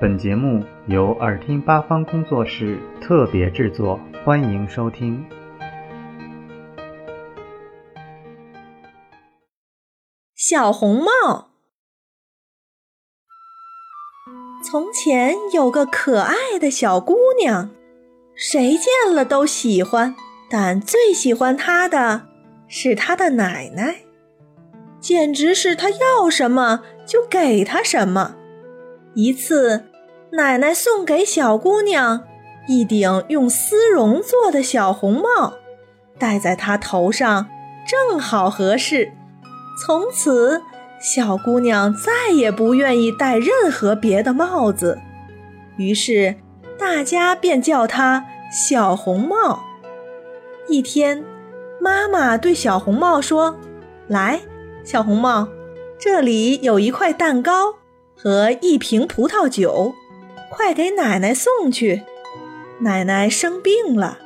本节目由耳听八方工作室特别制作，欢迎收听。小红帽。从前有个可爱的小姑娘，谁见了都喜欢，但最喜欢她的是她的奶奶，简直是她要什么就给她什么。一次。奶奶送给小姑娘一顶用丝绒做的小红帽，戴在她头上正好合适。从此，小姑娘再也不愿意戴任何别的帽子，于是大家便叫她小红帽。一天，妈妈对小红帽说：“来，小红帽，这里有一块蛋糕和一瓶葡萄酒。”快给奶奶送去！奶奶生病了，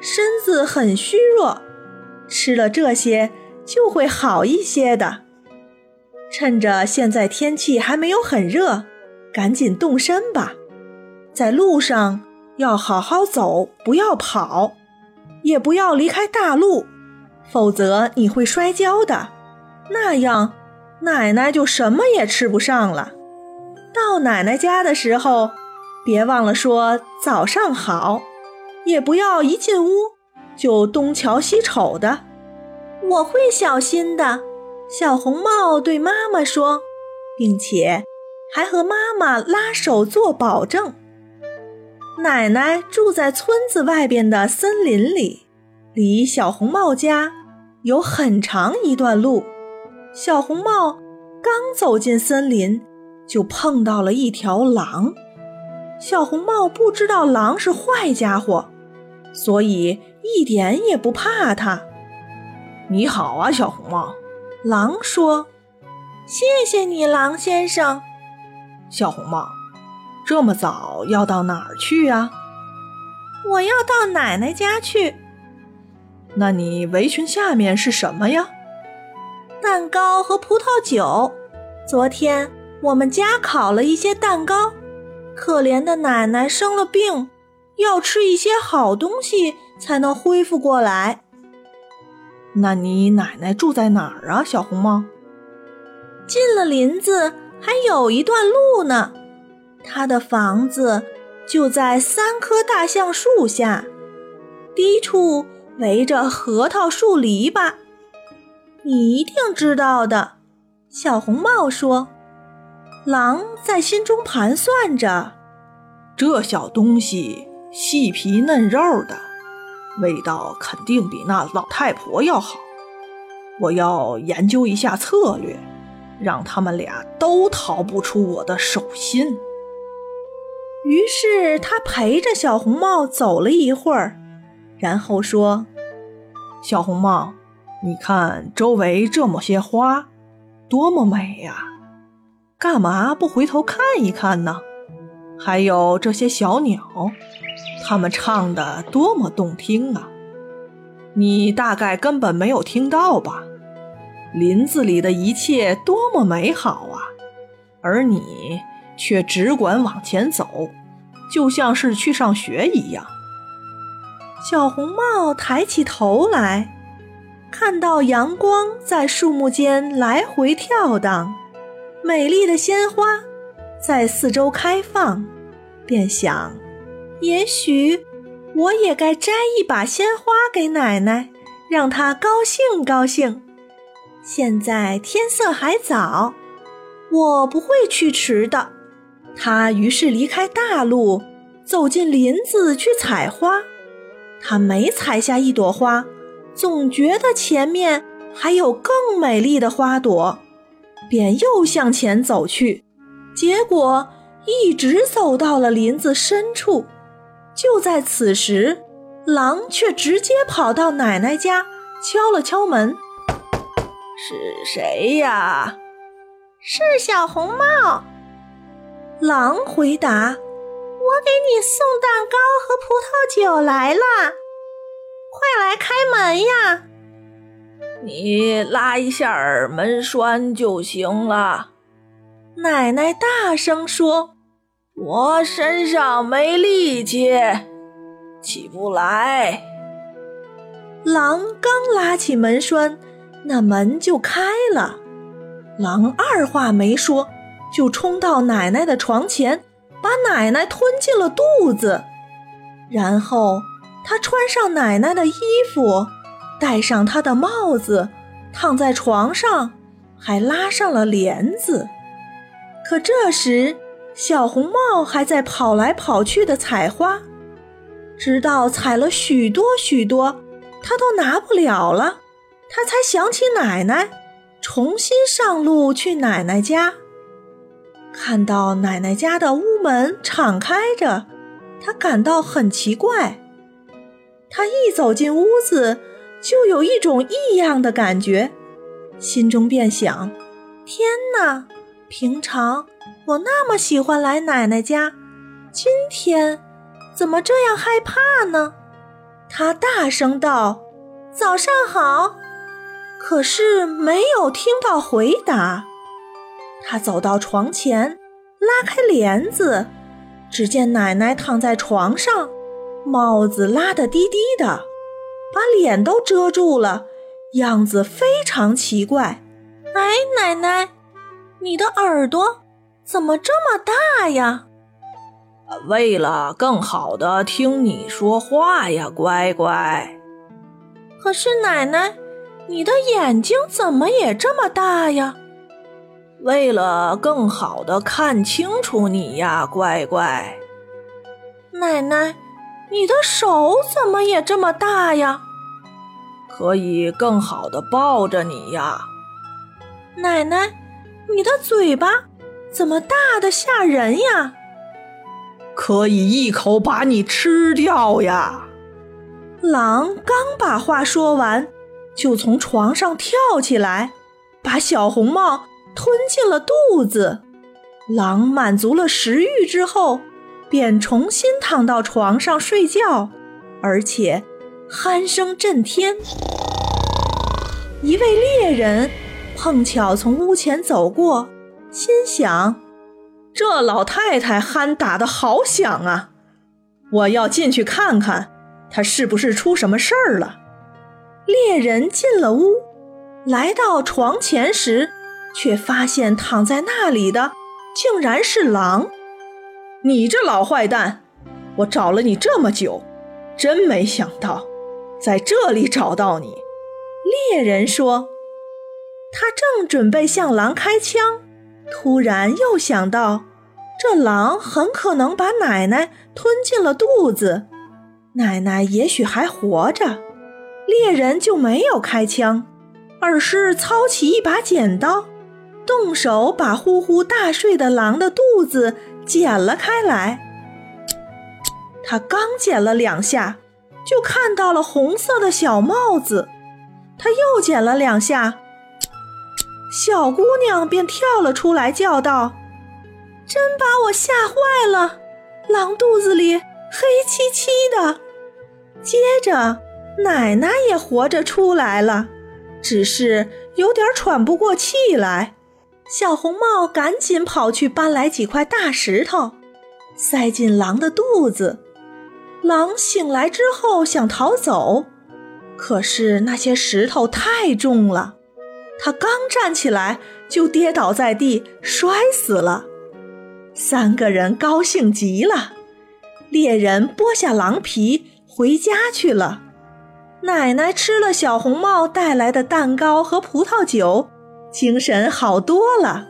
身子很虚弱，吃了这些就会好一些的。趁着现在天气还没有很热，赶紧动身吧。在路上要好好走，不要跑，也不要离开大路，否则你会摔跤的。那样，奶奶就什么也吃不上了。到奶奶家的时候。别忘了说早上好，也不要一进屋就东瞧西瞅的。我会小心的。小红帽对妈妈说，并且还和妈妈拉手做保证。奶奶住在村子外边的森林里，离小红帽家有很长一段路。小红帽刚走进森林，就碰到了一条狼。小红帽不知道狼是坏家伙，所以一点也不怕它。你好啊，小红帽。狼说：“谢谢你，狼先生。”小红帽，这么早要到哪儿去呀？我要到奶奶家去。那你围裙下面是什么呀？蛋糕和葡萄酒。昨天我们家烤了一些蛋糕。可怜的奶奶生了病，要吃一些好东西才能恢复过来。那你奶奶住在哪儿啊，小红帽？进了林子还有一段路呢。她的房子就在三棵大橡树下，低处围着核桃树篱笆。你一定知道的，小红帽说。狼在心中盘算着，这小东西细皮嫩肉的，味道肯定比那老太婆要好。我要研究一下策略，让他们俩都逃不出我的手心。于是他陪着小红帽走了一会儿，然后说：“小红帽，你看周围这么些花，多么美呀！”干嘛不回头看一看呢？还有这些小鸟，它们唱的多么动听啊！你大概根本没有听到吧？林子里的一切多么美好啊！而你却只管往前走，就像是去上学一样。小红帽抬起头来，看到阳光在树木间来回跳荡。美丽的鲜花在四周开放，便想：也许我也该摘一把鲜花给奶奶，让她高兴高兴。现在天色还早，我不会去迟的。他于是离开大路，走进林子去采花。他每采下一朵花，总觉得前面还有更美丽的花朵。便又向前走去，结果一直走到了林子深处。就在此时，狼却直接跑到奶奶家，敲了敲门：“是谁呀？”“是小红帽。”狼回答：“我给你送蛋糕和葡萄酒来了，快来开门呀！”你拉一下门栓就行了。”奶奶大声说。我身上没力气，起不来。狼刚拉起门栓，那门就开了。狼二话没说，就冲到奶奶的床前，把奶奶吞进了肚子。然后他穿上奶奶的衣服，戴上他的帽子，躺在床上，还拉上了帘子。可这时，小红帽还在跑来跑去的采花，直到采了许多许多。他都拿不了了，他才想起奶奶，重新上路去奶奶家。看到奶奶家的屋门敞开着，他感到很奇怪。他一走进屋子，就有一种异样的感觉，心中便想：天哪！平常我那么喜欢来奶奶家，今天怎么这样害怕呢？他大声道：“早上好！”可是没有听到回答。他走到床前，拉开帘子，只见奶奶躺在床上，帽子拉得低低的，把脸都遮住了，样子非常奇怪。哎，奶奶，你的耳朵怎么这么大呀？为了更好的听你说话呀，乖乖。可是奶奶，你的眼睛怎么也这么大呀？为了更好的看清楚你呀，乖乖。奶奶，你的手怎么也这么大呀？可以更好的抱着你呀。奶奶，你的嘴巴怎么大的吓人呀？可以一口把你吃掉呀！狼刚把话说完，就从床上跳起来，把小红帽吞进了肚子。狼满足了食欲之后，便重新躺到床上睡觉，而且鼾声震天。一位猎人碰巧从屋前走过，心想。这老太太鼾打得好响啊！我要进去看看，她是不是出什么事儿了？猎人进了屋，来到床前时，却发现躺在那里的竟然是狼。你这老坏蛋，我找了你这么久，真没想到在这里找到你。猎人说，他正准备向狼开枪。突然又想到，这狼很可能把奶奶吞进了肚子，奶奶也许还活着，猎人就没有开枪，而是操起一把剪刀，动手把呼呼大睡的狼的肚子剪了开来。他刚剪了两下，就看到了红色的小帽子，他又剪了两下。小姑娘便跳了出来，叫道：“真把我吓坏了！狼肚子里黑漆漆的。”接着，奶奶也活着出来了，只是有点喘不过气来。小红帽赶紧跑去搬来几块大石头，塞进狼的肚子。狼醒来之后想逃走，可是那些石头太重了。他刚站起来，就跌倒在地，摔死了。三个人高兴极了。猎人剥下狼皮，回家去了。奶奶吃了小红帽带来的蛋糕和葡萄酒，精神好多了。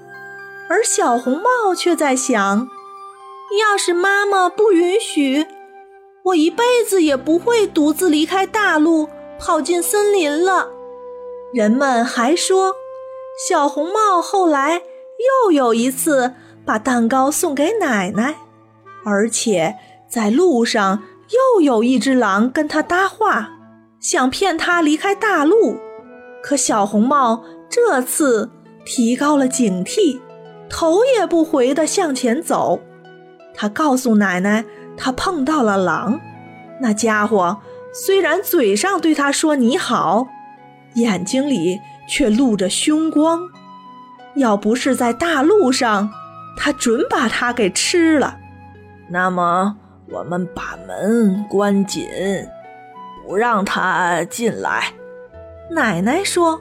而小红帽却在想：要是妈妈不允许，我一辈子也不会独自离开大陆，跑进森林了。人们还说，小红帽后来又有一次把蛋糕送给奶奶，而且在路上又有一只狼跟他搭话，想骗他离开大陆。可小红帽这次提高了警惕，头也不回地向前走。他告诉奶奶，他碰到了狼，那家伙虽然嘴上对他说你好。眼睛里却露着凶光，要不是在大路上，他准把它给吃了。那么我们把门关紧，不让他进来。奶奶说。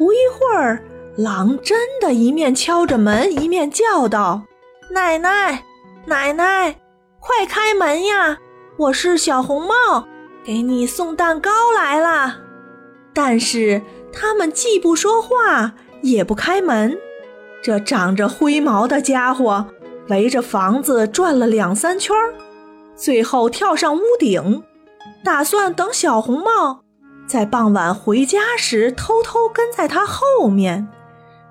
不一会儿，狼真的一面敲着门，一面叫道：“奶奶，奶奶，快开门呀！我是小红帽，给你送蛋糕来了。”但是他们既不说话，也不开门。这长着灰毛的家伙围着房子转了两三圈，最后跳上屋顶，打算等小红帽。在傍晚回家时，偷偷跟在他后面，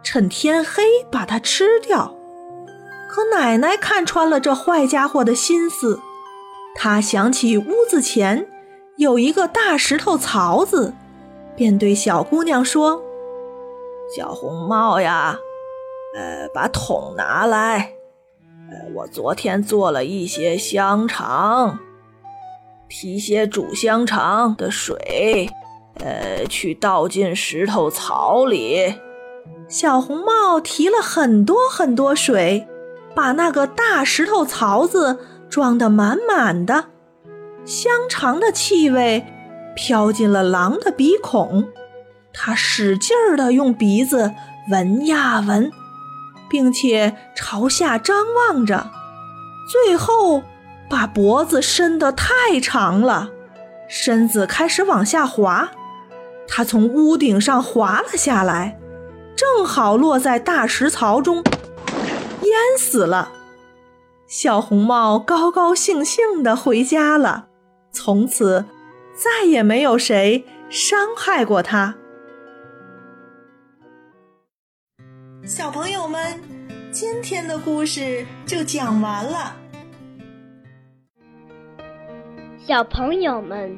趁天黑把他吃掉。可奶奶看穿了这坏家伙的心思，她想起屋子前有一个大石头槽子，便对小姑娘说：“小红帽呀，呃，把桶拿来。呃，我昨天做了一些香肠，提些煮香肠的水。”呃，去倒进石头槽里。小红帽提了很多很多水，把那个大石头槽子装得满满的。香肠的气味飘进了狼的鼻孔，它使劲儿地用鼻子闻呀闻，并且朝下张望着，最后把脖子伸得太长了，身子开始往下滑。他从屋顶上滑了下来，正好落在大石槽中，淹死了。小红帽高高兴兴地回家了，从此再也没有谁伤害过他。小朋友们，今天的故事就讲完了。小朋友们。